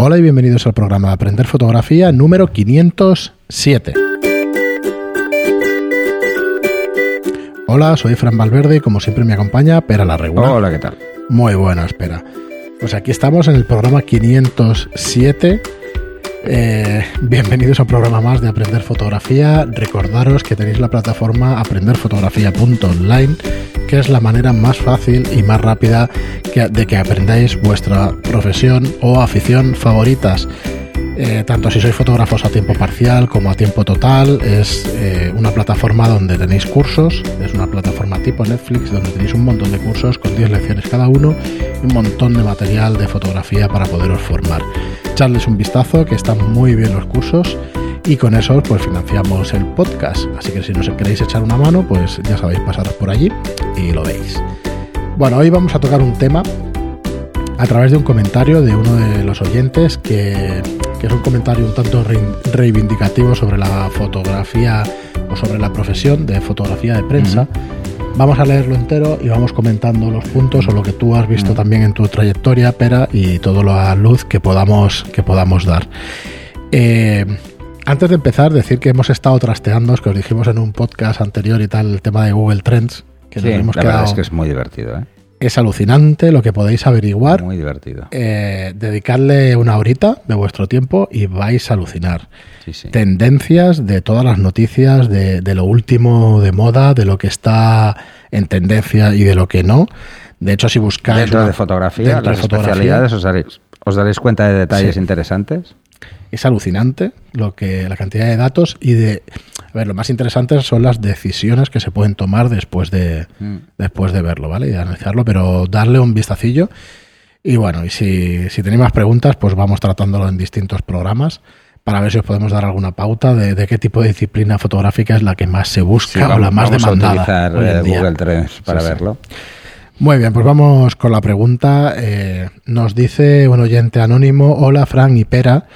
Hola y bienvenidos al programa de Aprender Fotografía número 507. Hola, soy Fran Valverde y como siempre me acompaña Pera la Regular. Hola, ¿qué tal? Muy buena, espera. Pues aquí estamos en el programa 507. Eh, bienvenidos a un programa más de Aprender Fotografía. Recordaros que tenéis la plataforma aprenderfotografía.online, que es la manera más fácil y más rápida de que aprendáis vuestra profesión o afición favoritas. Eh, tanto si sois fotógrafos a tiempo parcial como a tiempo total, es eh, una plataforma donde tenéis cursos, es una plataforma tipo Netflix donde tenéis un montón de cursos con 10 lecciones cada uno y un montón de material de fotografía para poderos formar. Echarles un vistazo, que están muy bien los cursos y con eso pues financiamos el podcast. Así que si nos queréis echar una mano, pues ya sabéis pasaros por allí y lo veis. Bueno, hoy vamos a tocar un tema a través de un comentario de uno de los oyentes que, que es un comentario un tanto reivindicativo sobre la fotografía o sobre la profesión de fotografía de prensa. Vamos a leerlo entero y vamos comentando los puntos o lo que tú has visto también en tu trayectoria, Pera, y todo lo a luz que podamos, que podamos dar. Eh, antes de empezar, decir que hemos estado trasteando, es que os dijimos en un podcast anterior y tal, el tema de Google Trends, que Sí, nos hemos la verdad es que es muy divertido, ¿eh? Es alucinante lo que podéis averiguar Muy divertido. eh, dedicarle una horita de vuestro tiempo y vais a alucinar. Sí, sí. Tendencias de todas las noticias, de, de lo último de moda, de lo que está en tendencia y de lo que no. De hecho, si buscáis... Dentro una- de fotografía, dentro de las fotografía, especialidades, os daréis, os daréis cuenta de detalles Sí. interesantes. es alucinante lo que la cantidad de datos y de... A ver, lo más interesante son las decisiones que se pueden tomar después de, Mm. después de verlo, ¿vale? Y analizarlo, pero darle un vistacillo. Y bueno, y si, si tenéis más preguntas, pues vamos tratándolo en distintos programas para ver si os podemos dar alguna pauta de, de qué tipo de disciplina fotográfica es la que más se busca Sí, o la más vamos demandada. a utilizar eh. Google Trends para Sí, sí. verlo. Muy bien, pues vamos con la pregunta. Eh, nos dice un oyente anónimo, hola Fran y Pera.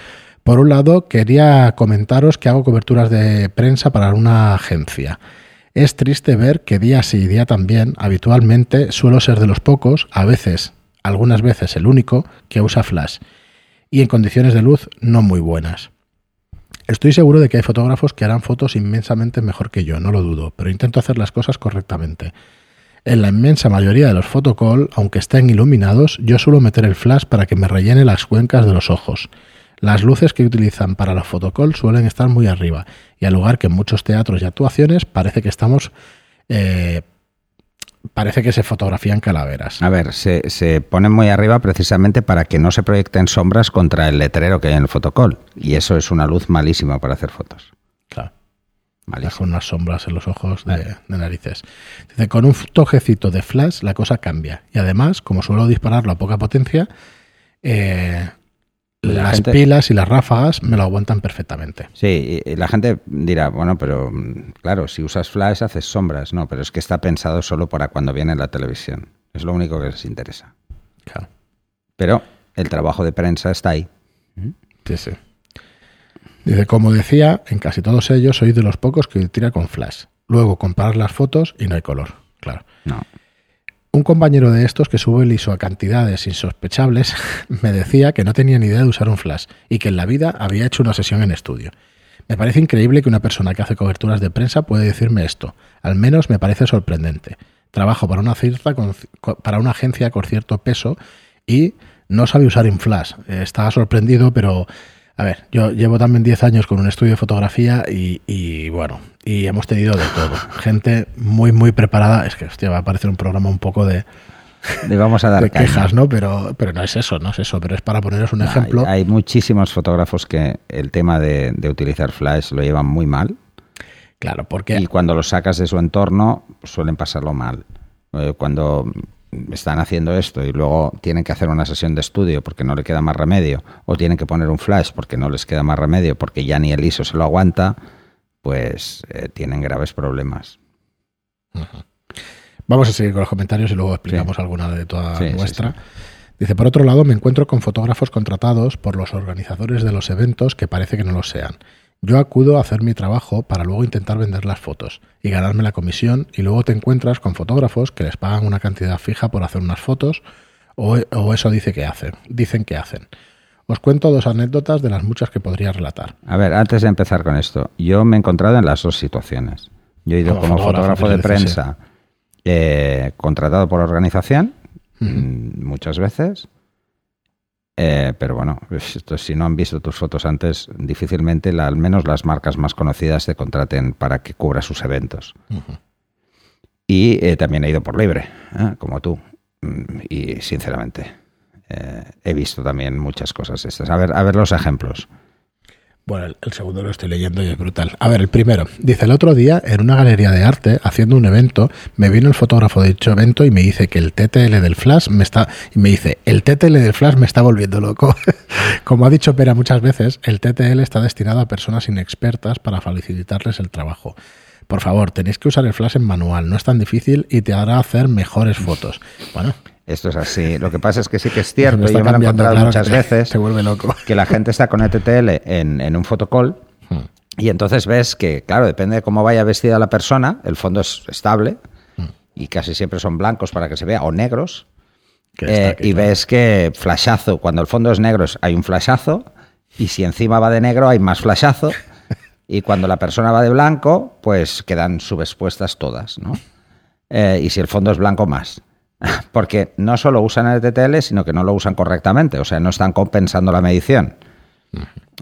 Por un lado, quería comentaros que hago coberturas de prensa para una agencia. Es triste ver que día sí y día también, habitualmente, suelo ser de los pocos, a veces, algunas veces el único, que usa flash. Y en condiciones de luz no muy buenas. Estoy seguro de que hay fotógrafos que harán fotos inmensamente mejor que yo, no lo dudo, pero intento hacer las cosas correctamente. En la inmensa mayoría de los fotocall, aunque estén iluminados, yo suelo meter el flash para que me rellene las cuencas de los ojos. Las luces que utilizan para los fotocall suelen estar muy arriba, y al lugar que en muchos teatros y actuaciones parece que estamos. eh, parece que se fotografían calaveras. A ver, se, se ponen muy arriba precisamente para que no se proyecten sombras contra el letrero que hay en el fotocall. Y eso es una luz malísima para hacer fotos. Claro. Con unas sombras en los ojos de, de narices. Dice, con un tojecito de flash la cosa cambia. Y además, como suelo dispararlo a poca potencia, eh, La las gente- pilas y las ráfagas me lo aguantan perfectamente. Sí, y- y la gente dirá, bueno, pero claro, si usas flash haces sombras. No, pero es que está pensado solo para cuando viene la televisión. Es lo único que les interesa. Claro. Pero el trabajo de prensa está ahí. Sí, sí. Dice, como decía, en casi todos ellos soy de los pocos que tira con flash. Luego comparar las fotos y no hay color. Claro. No. Un compañero de estos que sube el ISO a cantidades insospechables me decía que no tenía ni idea de usar un flash y que en la vida había hecho una sesión en estudio. Me parece increíble que una persona que hace coberturas de prensa puede decirme esto. Al menos me parece sorprendente. Trabajo para una, cierta para una agencia con cierto peso y no sabe usar un flash. Estaba sorprendido, pero a ver, yo llevo también 10 años con un estudio de fotografía y, y, bueno, y hemos tenido de todo. Gente muy, muy preparada. Es que, hostia, va a parecer un programa un poco de, Le vamos a dar de quejas, ¿no? Pero, pero no es eso, no es eso. Pero es para poneros un No, ejemplo. Hay, hay muchísimos fotógrafos que el tema de, de utilizar flash lo llevan muy mal Claro, porque y cuando los sacas de su entorno suelen pasarlo mal. Eh, Cuando están haciendo esto y luego tienen que hacer una sesión de estudio porque no le queda más remedio o tienen que poner un flash porque no les queda más remedio porque ya ni el ISO se lo aguanta, pues eh, tienen graves problemas. Vamos a seguir con los comentarios y luego explicamos Sí. alguna de toda Sí, sí, nuestra. sí. Dice, por otro lado, me encuentro con fotógrafos contratados por los organizadores de los eventos que parece que no lo sean. Yo acudo a hacer mi trabajo para luego intentar vender las fotos y ganarme la comisión y luego te encuentras con fotógrafos que les pagan una cantidad fija por hacer unas fotos o, o eso dice que hacen, dicen que hacen. Os cuento dos anécdotas de las muchas que podría relatar. A ver, antes de empezar con esto, yo me he encontrado en las dos situaciones. Yo he ido como, Como fotógrafo, fotógrafo, de prensa, eh, contratado por organización, mm, muchas veces. Eh, pero bueno, pues esto, si no han visto tus fotos antes, difícilmente, la- al menos las marcas más conocidas, te contraten para que cubra sus eventos. Y eh, también he ido por libre, ¿eh? como tú. Mm, Y sinceramente, eh, he visto también muchas cosas estas. A ver, a ver los ejemplos. Bueno, el, segundo lo estoy leyendo y es brutal. A ver, el primero. Dice, el otro día, en una galería de arte, haciendo un evento, me vino el fotógrafo de dicho evento y me dice que el TTL del flash me está... Y me dice, el TTL del flash me está volviendo loco. Como ha dicho Pera muchas veces, el TTL está destinado a personas inexpertas para facilitarles el trabajo. Por favor, tenéis que usar el flash en manual, no es tan difícil y te hará hacer mejores fotos. Bueno, Esto es así. Lo que pasa es que sí que es cierto, yo me lo he encontrado claro, muchas te- veces, Te vuelve loco. que la gente está con ETTL en, en un fotocall Hmm. y entonces ves que, claro, depende de cómo vaya vestida la persona, el fondo es estable Hmm. y casi siempre son blancos para que se vea, o negros. Eh, aquí, y claro. ves que flashazo, cuando el fondo es negro hay un flashazo y si encima va de negro hay más flashazo y cuando la persona va de blanco pues quedan subexpuestas todas, ¿no? Eh, y si el fondo es blanco más. Porque no solo usan el TTL, sino que no lo usan correctamente, o sea, no están compensando la medición.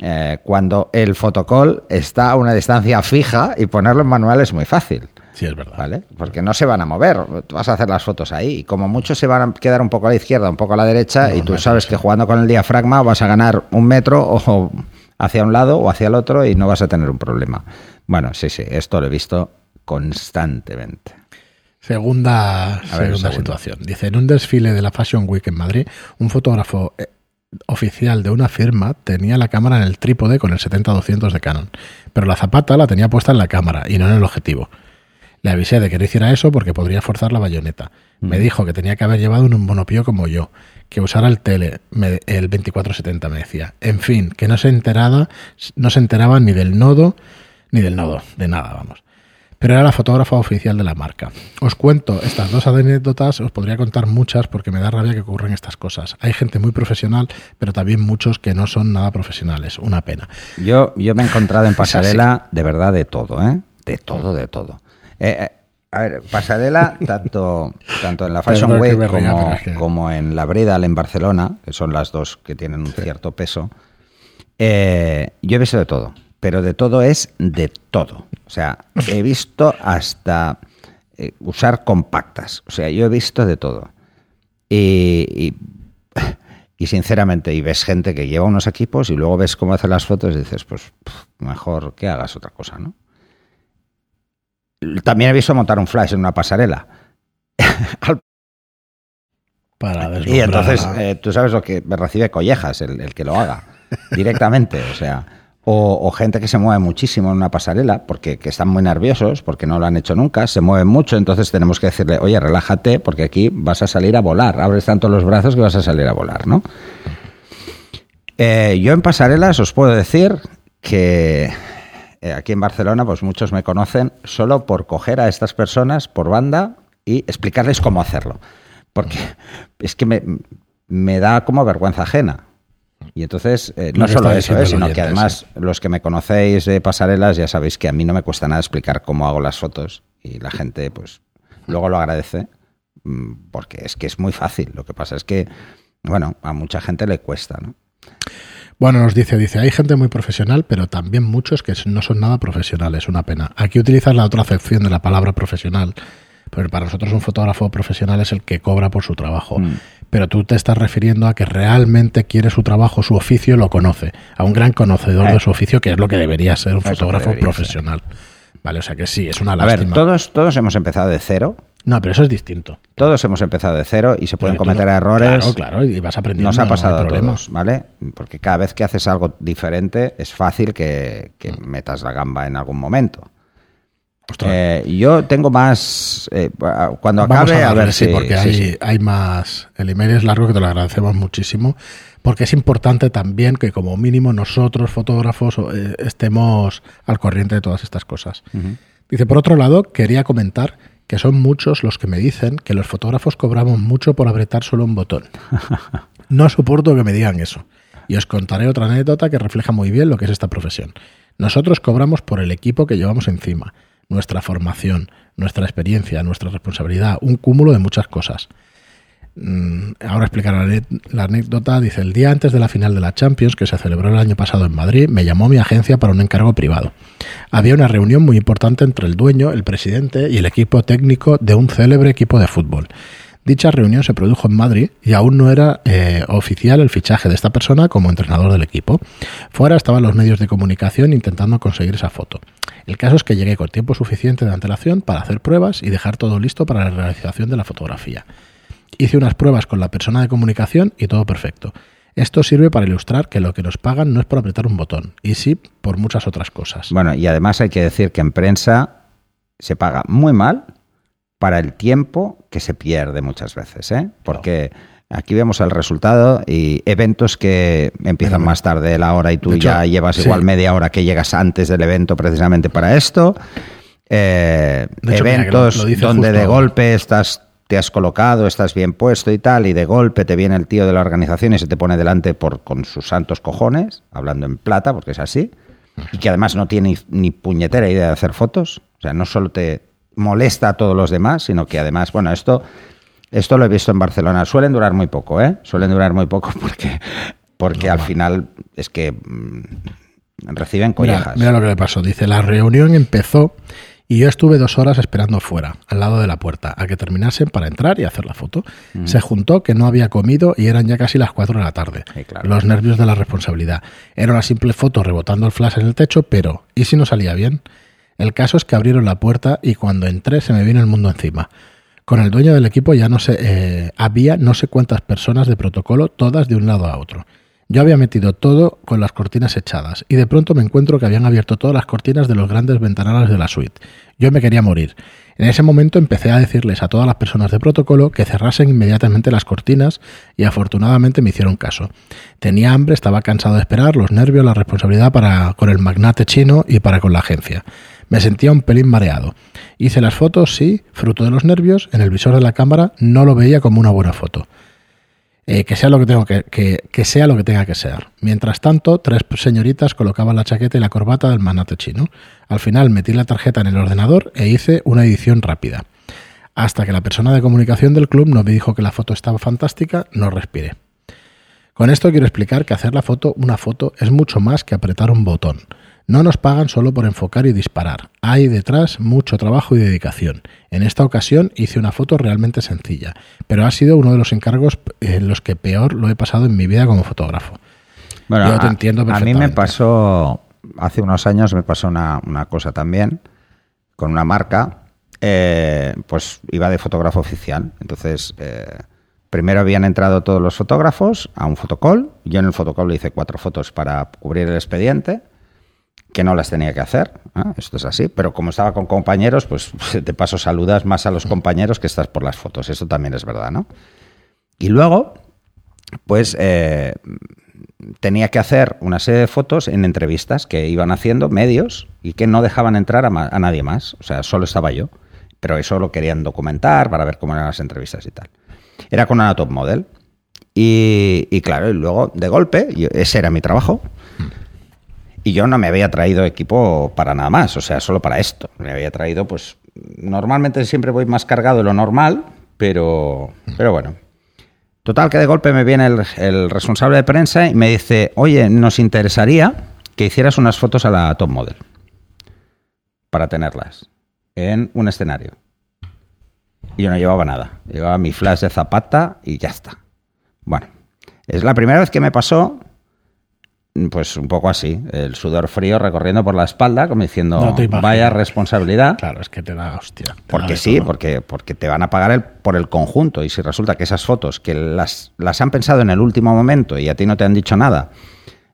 Eh, cuando el fotocall está a una distancia fija y ponerlo en manual es muy fácil. Sí, es verdad. ¿Vale? Porque no se van a mover. Vas a hacer las fotos ahí. Y como mucho se van a quedar un poco a la izquierda, un poco a la derecha, No, y tú sabes que jugando con el diafragma vas a ganar un metro o hacia un lado o hacia el otro y no vas a tener un problema. Bueno, sí, sí, esto lo he visto constantemente. Segunda, ver, segunda situación. Dice, en un desfile de la Fashion Week en Madrid, un fotógrafo eh, oficial de una firma tenía la cámara en el trípode con el 70-200 de Canon, pero la zapata la tenía puesta en la cámara y no en el objetivo. Le avisé de que no hiciera eso porque podría forzar la bayoneta. Me dijo que tenía que haber llevado un monopío como yo, que usara el tele, me- el 2470 me decía. En fin, que no se enteraba, no se enteraba ni del nodo, ni del nodo, de nada, vamos pero era la fotógrafa oficial de la marca. Os cuento estas dos anécdotas, os podría contar muchas porque me da rabia que ocurran estas cosas. Hay gente muy profesional, pero también muchos que no son nada profesionales. Una pena. Yo, yo me he encontrado en pasarela de verdad de todo, ¿eh? De todo, de todo. Eh, eh, a ver, pasarela tanto, tanto en la Fashion Week como, como en la Bridal en Barcelona, que son las dos que tienen un cierto peso. eh, yo he visto de todo, pero de todo es de todo. O sea, he visto hasta eh, usar compactas. O sea, yo he visto de todo. Y, y- y sinceramente, y ves gente que lleva unos equipos y luego ves cómo hace las fotos y dices, pues mejor que hagas otra cosa, ¿no? También he visto montar un flash en una pasarela. Para y entonces, eh, tú sabes lo que me recibe collejas, el, el que lo haga directamente. O sea, o, gente que se mueve muchísimo en una pasarela porque que están muy nerviosos, porque no lo han hecho nunca, se mueven mucho, entonces tenemos que decirle, oye, relájate, porque aquí vas a salir a volar. Abres tanto los brazos que vas a salir a volar, ¿no? Eh, yo en pasarelas os puedo decir que eh, aquí en Barcelona, pues muchos me conocen solo por coger a estas personas por banda y explicarles cómo hacerlo. Porque es que me, me da como vergüenza ajena. Y entonces, eh, no solo eso, eh, sino oyente, que además los que me conocéis de pasarelas ya sabéis que a mí no me cuesta nada explicar cómo hago las fotos y la gente pues luego lo agradece mm, porque es que es muy fácil. Lo que pasa es que, bueno, a mucha gente le cuesta, ¿no? Bueno, nos dice, dice, hay gente muy profesional, pero también muchos que no son nada profesionales, una pena. Aquí utilizas la otra acepción de la palabra profesional, pero para nosotros un fotógrafo profesional es el que cobra por su trabajo. Mm. Pero tú te estás refiriendo a que realmente quiere su trabajo, su oficio, lo conoce, a un gran conocedor Eh. de su oficio, que es lo que debería ser un Eso fotógrafo profesional. Vale, o sea que sí, es una A lástima. ver, todos, todos hemos empezado de cero, No, pero eso es distinto. todos hemos empezado de cero y se pueden Porque cometer no- errores. Claro, claro, y vas aprendiendo. Nos ha pasado a todos, ¿vale? Porque cada vez que haces algo diferente es fácil que, que Mm. metas la gamba en algún momento. Eh, yo tengo más. eh, cuando Vamos acabe, a, a, darle, ver sí, si. porque sí, hay, sí. hay más. El email es largo, que te lo agradecemos muchísimo. Porque es importante también que, como mínimo, nosotros, fotógrafos, eh, estemos al corriente de todas estas cosas. Dice, por otro lado, quería comentar que son muchos los que me dicen que los fotógrafos cobramos mucho por apretar solo un botón. No soporto que me digan eso. Y os contaré otra anécdota que refleja muy bien lo que es esta profesión. Nosotros cobramos por el equipo que llevamos encima, nuestra formación, nuestra experiencia, nuestra responsabilidad, un cúmulo de muchas cosas. Mm, ahora explicaré la anécdota. Dice, el día antes de la final de la Champions, que se celebró el año pasado en Madrid, me llamó mi agencia para un encargo privado. Había una reunión muy importante entre el dueño, el presidente y el equipo técnico de un célebre equipo de fútbol. Dicha reunión se produjo en Madrid y aún no era eh, oficial el fichaje de esta persona como entrenador del equipo. Fuera estaban los medios de comunicación intentando conseguir esa foto. El caso es que llegué con tiempo suficiente de antelación para hacer pruebas y dejar todo listo para la realización de la fotografía. Hice unas pruebas con la persona de comunicación y todo perfecto. Esto sirve para ilustrar que lo que nos pagan no es por apretar un botón, y sí por muchas otras cosas. Bueno, y además hay que decir que en prensa se paga muy mal para el tiempo que se pierde muchas veces, ¿eh? Porque aquí vemos el resultado y eventos que empiezan más tarde de la hora y tú ya llevas igual media hora que llegas antes del evento precisamente para esto. Eh, eventos donde de golpe estás te has colocado, estás bien puesto y tal, y de golpe te viene el tío de la organización y se te pone delante por, con sus santos cojones, hablando en plata, porque es así, y que además no tiene ni, puñetera idea de hacer fotos. O sea, no solo te molesta a todos los demás, sino que además, bueno, esto, esto lo he visto en Barcelona. Suelen durar muy poco, ¿eh? Suelen durar muy poco porque, porque al final es que mm, reciben collejas. mira, lo que le pasó. Dice, la reunión empezó y yo estuve dos horas esperando fuera, al lado de la puerta, a que terminasen para entrar y hacer la foto. Se juntó que no había comido y eran ya casi las cuatro de la tarde. Los nervios de la responsabilidad. Era una simple foto rebotando el flash en el techo, pero ¿y si no salía bien? El caso es que abrieron la puerta y cuando entré se me vino el mundo encima. Con el dueño del equipo ya no sé, eh, había no sé cuántas personas de protocolo, todas de un lado a otro. Yo había metido todo con las cortinas echadas y de pronto me encuentro que habían abierto todas las cortinas de los grandes ventanales de la suite. Yo me quería morir. En ese momento empecé a decirles a todas las personas de protocolo que cerrasen inmediatamente las cortinas y afortunadamente me hicieron caso. Tenía hambre, estaba cansado de esperar, los nervios, la responsabilidad para con el magnate chino y para con la agencia. Me sentía un pelín mareado. Hice las fotos, sí, fruto de los nervios, en el visor de la cámara no lo veía como una buena foto. Eh, que sea lo que tenga que ser. Mientras tanto, tres señoritas colocaban la chaqueta y la corbata del manate chino. Al final metí la tarjeta en el ordenador e hice una edición rápida. Hasta que la persona de comunicación del club no me dijo que la foto estaba fantástica, no respiré. Con esto quiero explicar que hacer la foto, una foto, es mucho más que apretar un botón. No nos pagan solo por enfocar y disparar. Hay detrás mucho trabajo y dedicación. En esta ocasión hice una foto realmente sencilla, pero ha sido uno de los encargos en los que peor lo he pasado en mi vida como fotógrafo. Bueno, Yo te a, entiendo perfectamente. A mí me pasó, hace unos años me pasó una, cosa también con una marca, eh, pues iba de fotógrafo oficial. Entonces, eh, primero habían entrado todos los fotógrafos a un fotocall. Yo en el fotocall le hice cuatro fotos para cubrir el expediente que no las tenía que hacer. Esto es así. Pero como estaba con compañeros, pues de paso saludas más a los compañeros que estás por las fotos. Eso también es verdad, ¿no? Y luego, pues eh, tenía que hacer una serie de fotos en entrevistas que iban haciendo medios y que no dejaban entrar a, nadie más. O sea, solo estaba yo. Pero eso lo querían documentar para ver cómo eran las entrevistas y tal. Era con una top model. Y, y claro, y luego de golpe, ese era mi trabajo. Y yo no me había traído equipo para nada más, o sea, solo para esto. Me había traído, pues, normalmente siempre voy más cargado de lo normal, pero, pero bueno. Total, que de golpe me viene el, responsable de prensa y me dice, oye, nos interesaría que hicieras unas fotos a la top model para tenerlas en un escenario. Y yo no llevaba nada. Llevaba mi flash de zapata y ya está. Bueno, es la primera vez que me pasó pues un poco así, el sudor frío recorriendo por la espalda, como diciendo, vaya responsabilidad. Claro, es que te da hostia. porque sí, porque, porque te van a pagar el, por el conjunto. Y si resulta que esas fotos, que las, las han pensado en el último momento y a ti no te han dicho nada,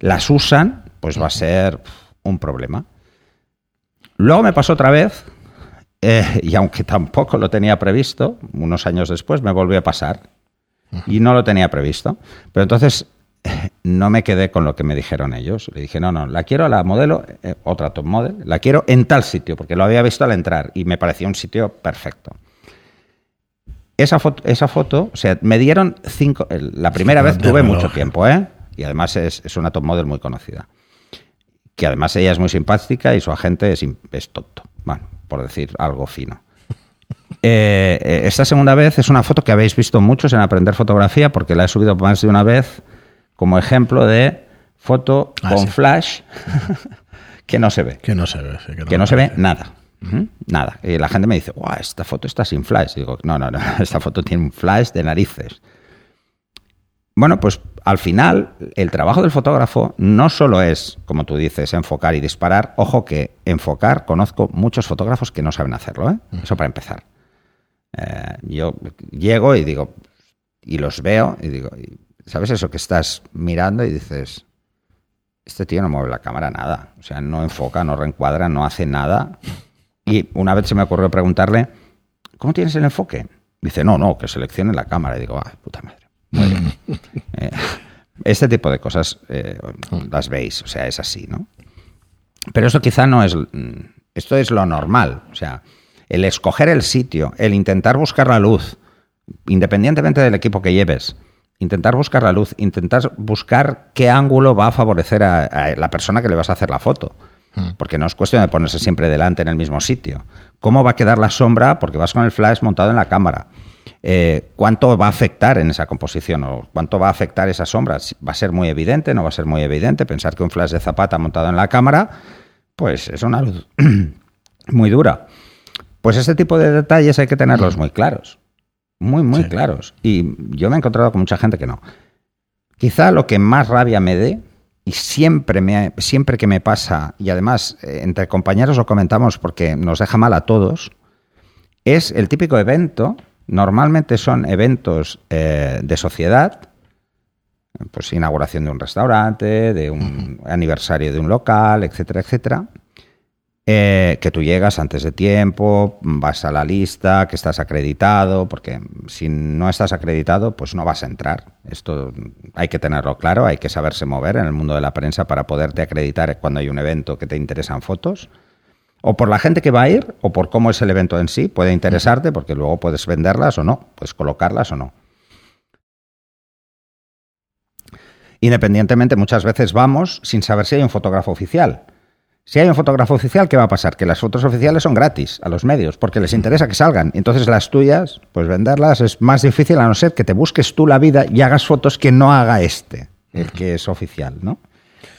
las usan, pues va a ser un problema. Luego me pasó otra vez, eh, y aunque tampoco lo tenía previsto, unos años después me volvió a pasar. Y no lo tenía previsto. Pero entonces no me quedé con lo que me dijeron ellos. Le dije, no, no, la quiero a la modelo, eh, otra top model, la quiero en tal sitio, porque lo había visto al entrar y me parecía un sitio perfecto. Esa foto, esa foto o sea, me dieron cinco. La primera vez tuve mucho tiempo, ¿eh? Y además es, es una top model muy conocida. Que además ella es muy simpática y su agente es, es tonto. Bueno, por decir algo fino. Eh, eh, esta segunda vez es una foto que habéis visto muchos en Aprender Fotografía porque la he subido más de una vez como ejemplo de foto Ah, con sí. flash que no se ve Que no se ve. sí, que no se ve nada. Nada. Y la gente me dice, guau, esta foto está sin flash. Y digo, no, no, no, esta foto tiene un flash de narices. Bueno, pues al final el trabajo del fotógrafo no solo es, como tú dices, enfocar y disparar. Ojo que enfocar, conozco muchos fotógrafos que no saben hacerlo, ¿eh? Eso para empezar. Eh, yo llego y digo, y los veo y digo, y- ¿sabes eso que estás mirando y dices, este tío no mueve la cámara nada. O sea, no enfoca, no reencuadra, no hace nada. Y una vez se me ocurrió preguntarle, ¿cómo tienes el enfoque? Dice, no, no, que seleccione la cámara. Y digo, ah, puta madre. Muy bien. Eh, este tipo de cosas eh, las veis, o sea, es así, ¿no? Pero eso quizá no es... mm, Esto es lo normal. O sea, el escoger el sitio, el intentar buscar la luz, independientemente del equipo que lleves, intentar buscar la luz, intentar buscar qué ángulo va a favorecer a, a la persona que le vas a hacer la foto. Porque no es cuestión de ponerse siempre delante en el mismo sitio. ¿Cómo va a quedar la sombra? Porque vas con el flash montado en la cámara. Eh, ¿Cuánto va a afectar en esa composición? ¿O cuánto va a afectar esa sombra? ¿Va a ser muy evidente? ¿No va a ser muy evidente? Pensar que un flash de zapata montado en la cámara, pues es una luz muy dura. Pues este tipo de detalles hay que tenerlos muy claros. Muy, muy Sí. claros. Y yo me he encontrado con mucha gente que no. Quizá lo que más rabia me dé, y siempre, me, siempre que me pasa, y además eh, entre compañeros lo comentamos porque nos deja mal a todos, es el típico evento, normalmente son eventos eh, de sociedad, pues inauguración de un restaurante, de un aniversario de un local, etcétera, etcétera, eh, que tú llegas antes de tiempo, vas a la lista, que estás acreditado, porque si no estás acreditado, pues no vas a entrar. Esto hay que tenerlo claro, hay que saberse mover en el mundo de la prensa para poderte acreditar cuando hay un evento que te interesan fotos. O por la gente que va a ir, o por cómo es el evento en sí, puede interesarte, porque luego puedes venderlas o no, puedes colocarlas o no. Independientemente, muchas veces vamos sin saber si hay un fotógrafo oficial. Si hay un fotógrafo oficial, ¿qué va a pasar? Que las fotos oficiales son gratis a los medios, porque les interesa que salgan. Entonces las tuyas, pues venderlas es más difícil a no ser que te busques tú la vida y hagas fotos que no haga este, el que es oficial, ¿no?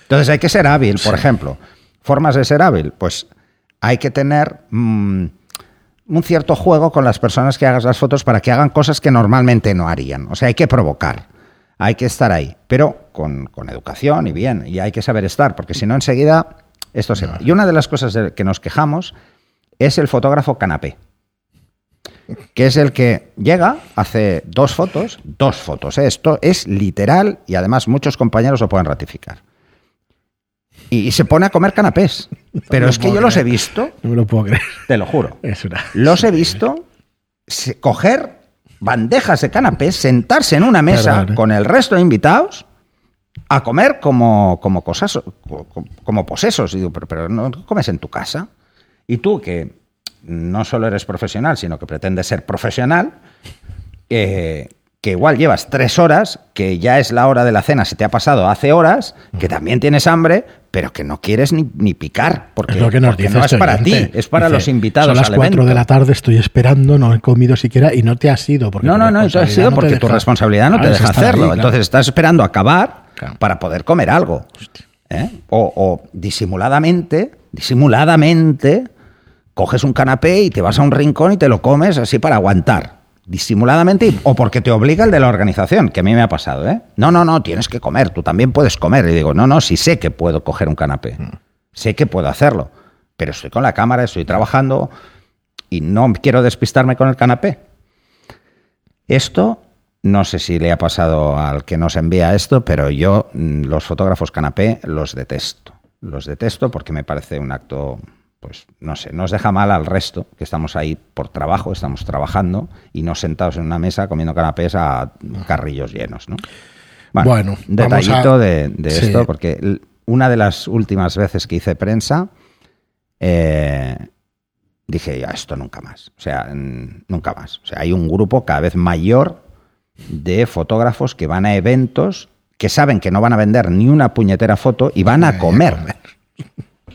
Entonces hay que ser hábil, por ejemplo. Formas de ser hábil, pues hay que tener mm, un cierto juego con las personas que hagas las fotos para que hagan cosas que normalmente no harían. O sea, hay que provocar, hay que estar ahí, pero con, con educación y bien, y hay que saber estar, porque si no enseguida esto se va. Y una de las cosas de que nos quejamos es el fotógrafo canapé, que es el que llega, hace dos fotos, dos fotos, ¿eh? esto es literal y además muchos compañeros lo pueden ratificar. Y, y se pone a comer canapés. Pero es que yo los he visto, No me lo puedo creer. te lo juro. Es una. Los he visto se- coger bandejas de canapés, sentarse en una mesa Perdón, ¿eh? con el resto de invitados a comer como, como cosas, co- co- como posesos. Y digo, pero, pero no comes en tu casa. Y tú, que no solo eres profesional, sino que pretendes ser profesional, eh, que igual llevas tres horas, que ya es la hora de la cena, se te ha pasado hace horas, que también tienes hambre, pero que no quieres ni, ni picar, porque, es lo que nos porque dice no es este para ti, es para Dice, los invitados. Son las al 4 de evento". la tarde, estoy esperando, no he comido siquiera y no te has ido. Porque No, no, no, eso ha responsabilidad sido no te porque tu deja- responsabilidad no te Ah, es deja ahí, hacerlo. claro. Entonces estás esperando acabar Claro. para poder comer algo. ¿eh? O, o disimuladamente, disimuladamente, coges un canapé y te vas a un rincón y te lo comes así para aguantar. Disimuladamente o porque te obliga el de la organización, que a mí me ha pasado, ¿eh? No, no, no, tienes que comer, tú también puedes comer. Y digo, no, no, sí sé que puedo coger un canapé, sé que puedo hacerlo, pero estoy con la cámara, estoy trabajando y no quiero despistarme con el canapé. Esto no sé si le ha pasado al que nos envía esto, pero yo mm, los fotógrafos canapé los detesto. Los detesto porque me parece un acto, pues no sé, nos deja mal al resto, que estamos ahí por trabajo, estamos trabajando y no sentados en una mesa comiendo canapés a carrillos llenos, ¿no? Bueno, detallito a- de, de Sí. esto, porque una de las últimas veces que hice prensa, eh, dije, ya, esto nunca más. O sea, nunca más. O sea, hay un grupo cada vez mayor de fotógrafos que van a eventos que saben que no van a vender ni una puñetera foto y van a comer.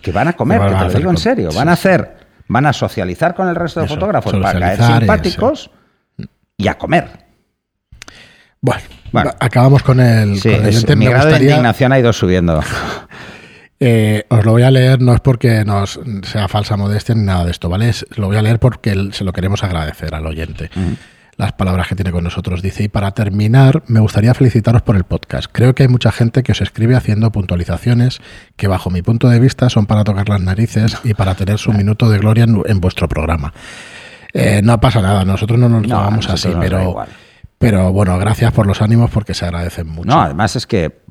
Que van a comer, Que te lo digo en serio. Van a hacer, van a socializar con el resto de Eso, fotógrafos para caer simpáticos y a comer. Bueno, acabamos con el, Sí, con el es- mi grado de indignación ha ido subiendo. Eh, os lo voy a leer, no es porque nos sea falsa modestia ni nada de esto, ¿vale? Es- lo voy a leer porque el- se lo queremos agradecer al oyente. Las palabras que tiene con nosotros. Dice, y para terminar, me gustaría felicitaros por el podcast. Creo que hay mucha gente que os escribe haciendo puntualizaciones que bajo mi punto de vista son para tocar las narices y para tener su minuto de gloria en, en vuestro programa. Eh, no pasa nada, nosotros no nos tomamos así, pero, pero bueno, gracias por los ánimos porque se agradecen mucho. No, además es que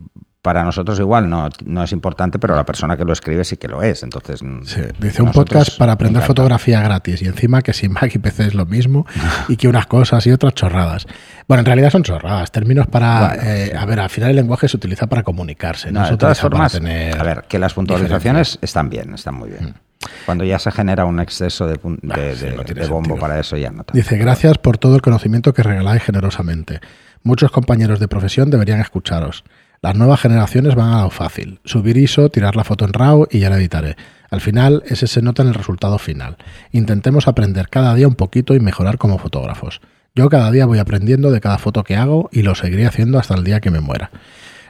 para nosotros igual no, no es importante, pero la persona que lo escribe sí que lo es. Entonces, mm, Sí, dice un podcast para aprender fotografía gratis y encima que si Mac y PC es lo mismo y que unas cosas y otras chorradas. Bueno, en realidad son chorradas, términos para... Bueno, eh, a ver, al final el lenguaje se utiliza para comunicarse. No, No, de todas formas, tener a ver, que las puntualizaciones están bien, están muy bien. Cuando ya se genera un exceso de, Ah, de, sí, de- no tiene de bombo sentido. para eso, ya no tanto. Dice, gracias por todo el conocimiento que regaláis generosamente. Muchos compañeros de profesión deberían escucharos. Las nuevas generaciones van a lo fácil. Subir ISO, tirar la foto en RAW y ya la editaré. Al final, ese se nota en el resultado final. Intentemos aprender cada día un poquito y mejorar como fotógrafos. Yo cada día voy aprendiendo de cada foto que hago y lo seguiré haciendo hasta el día que me muera.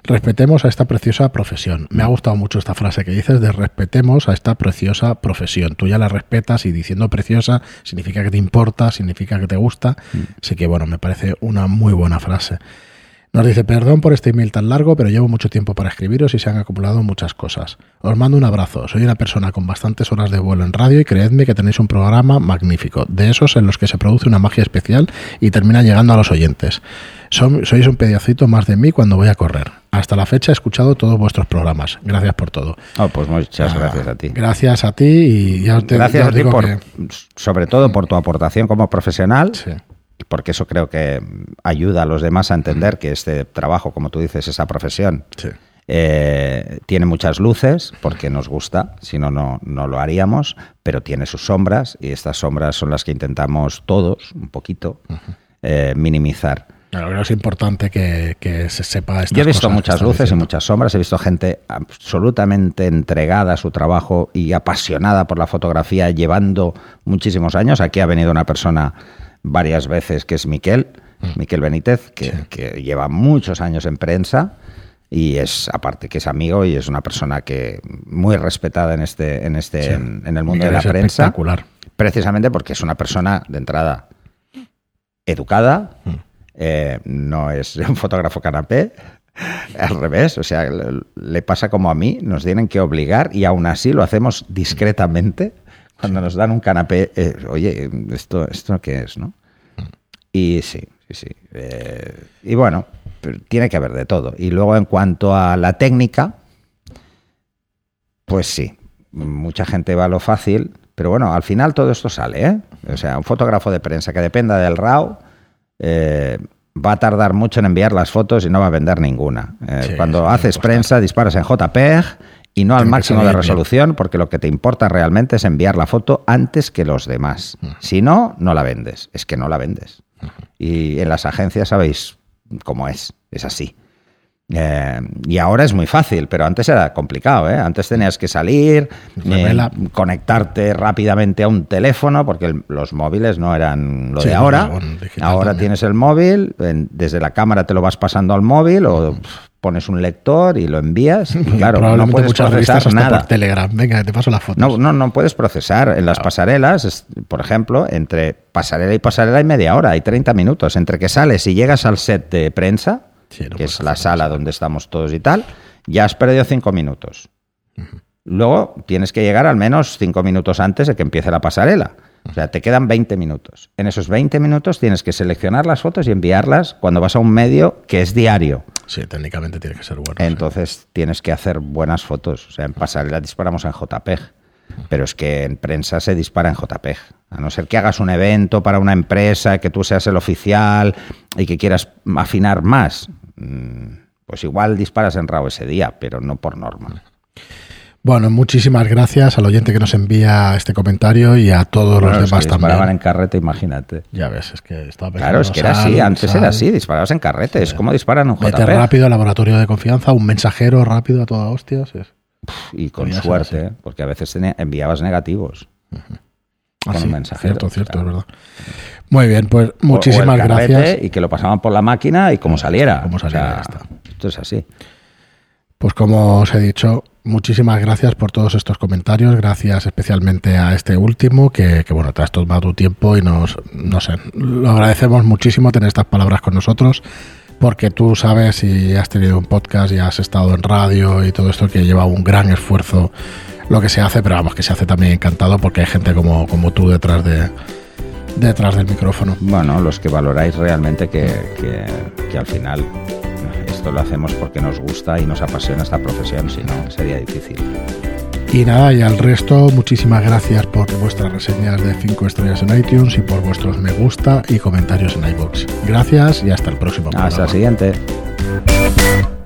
Respetemos a esta preciosa profesión. Me ha gustado mucho esta frase que dices de respetemos a esta preciosa profesión. Tú ya la respetas y diciendo preciosa significa que te importa, significa que te gusta. Así que bueno, me parece una muy buena frase. Nos dice, perdón por este email tan largo, pero llevo mucho tiempo para escribiros y se han acumulado muchas cosas. Os mando un abrazo. Soy una persona con bastantes horas de vuelo en radio y creedme que tenéis un programa magnífico, de esos en los que se produce una magia especial y termina llegando a los oyentes. Sois un pedacito más de mí cuando voy a correr. Hasta la fecha he escuchado todos vuestros programas. Gracias por todo. Oh, pues muchas Ah, gracias a ti. Gracias a ti y ya os, te- Gracias ya a os ti, por, que- sobre todo por tu aportación como profesional, Sí. Porque eso creo que ayuda a los demás a entender que este trabajo, como tú dices, esa profesión, Sí. eh, tiene muchas luces, porque nos gusta, si no, no, lo haríamos, pero tiene sus sombras, y estas sombras son las que intentamos todos, un poquito, eh, minimizar. Claro, creo que es importante que, que se sepa estas Yo he visto cosas muchas luces y muchas sombras, he visto gente absolutamente entregada a su trabajo y apasionada por la fotografía, llevando muchísimos años. Aquí ha venido una persona varias veces que es Miquel, Miquel Benítez, que, que lleva muchos años en prensa y es, aparte que es amigo y es una persona que muy respetada en este, en este, Sí. en, en el mundo Miguel de la es prensa, espectacular. precisamente porque es una persona de entrada educada, eh, no es un fotógrafo canapé, al revés, o sea, le, le pasa como a mí, nos tienen que obligar y aún así lo hacemos discretamente. Cuando nos dan un canapé, eh, oye, ¿esto, ¿esto qué es? ¿no? Y sí, sí, sí. eh, y bueno, tiene que haber de todo. Y luego en cuanto a la técnica, pues sí, mucha gente va a lo fácil, pero bueno, al final todo esto sale, ¿eh? O sea, un fotógrafo de prensa que dependa del RAW eh, va a tardar mucho en enviar las fotos y no va a vender ninguna. Eh, Sí, cuando haces prensa, disparas en JPEG y no al máximo de resolución, porque lo que te importa realmente es enviar la foto antes que los demás. Si no, no la vendes. Es que no la vendes. Y en las agencias sabéis cómo es. Es así. Eh, y ahora es muy fácil, pero antes era complicado. ¿eh? Antes tenías que salir, eh, conectarte rápidamente a un teléfono, porque el- los móviles no eran lo Sí, de no, ahora. bueno, ahora también. tienes el móvil, en- desde la cámara te lo vas pasando al móvil o pones un lector y lo envías. Y claro, no puedes muchas procesar nada. por Telegram. Venga, te paso las fotos. No, no, no puedes procesar. En las pasarelas, es- por ejemplo, entre pasarela y pasarela hay media hora, hay 30 minutos. Entre que sales y llegas al set de prensa, Sí, no que es la sala donde estamos todos y tal, ya has perdido cinco minutos. Luego tienes que llegar al menos cinco minutos antes de que empiece la pasarela. O sea, te quedan 20 minutos. En esos 20 minutos tienes que seleccionar las fotos y enviarlas cuando vas a un medio que es diario. Sí, técnicamente tiene que ser bueno. sí. Entonces tienes que hacer buenas fotos. O sea, en pasarela disparamos en JPEG. Pero es que en prensa se dispara en JPEG. A no ser que hagas un evento para una empresa, que tú seas el oficial y que quieras afinar más, pues igual disparas en RAW ese día, pero no por norma. Bueno, muchísimas gracias al oyente que nos envía este comentario y a todos Bueno, los demás que también. disparaban en carrete, imagínate. Ya ves, es que estaba pensando, Claro, es que era sal, así, antes sal, era así, disparabas en carrete, es como disparan un Vete JP. rápido al laboratorio de confianza, un mensajero rápido a toda hostia. sí. Y con suerte. ¿eh? porque a veces enviabas negativos. Ah, Con sí, un mensajero, Cierto, cierto, claro. es verdad. Muy bien, pues O- o muchísimas gracias. Y que lo pasaban por la máquina y como saliera. Como saliera, O sea. Esto es así. Pues como os he dicho, muchísimas gracias por todos estos comentarios, gracias especialmente a este último, que, que, bueno, te has tomado tu tiempo y nos, no sé, lo agradecemos muchísimo tener estas palabras con nosotros, porque tú sabes y has tenido un podcast y has estado en radio y todo esto que lleva un gran esfuerzo lo que se hace, pero vamos, que se hace también encantado porque hay gente como, como tú detrás de detrás del micrófono. Bueno, los que valoráis realmente que, que- que al final esto lo hacemos porque nos gusta y nos apasiona esta profesión, si no sería difícil. Y nada, y al resto, muchísimas gracias por vuestras reseñas de 5 estrellas en iTunes y por vuestros me gusta y comentarios en iBox. Gracias y hasta el próximo Hasta programa. el siguiente.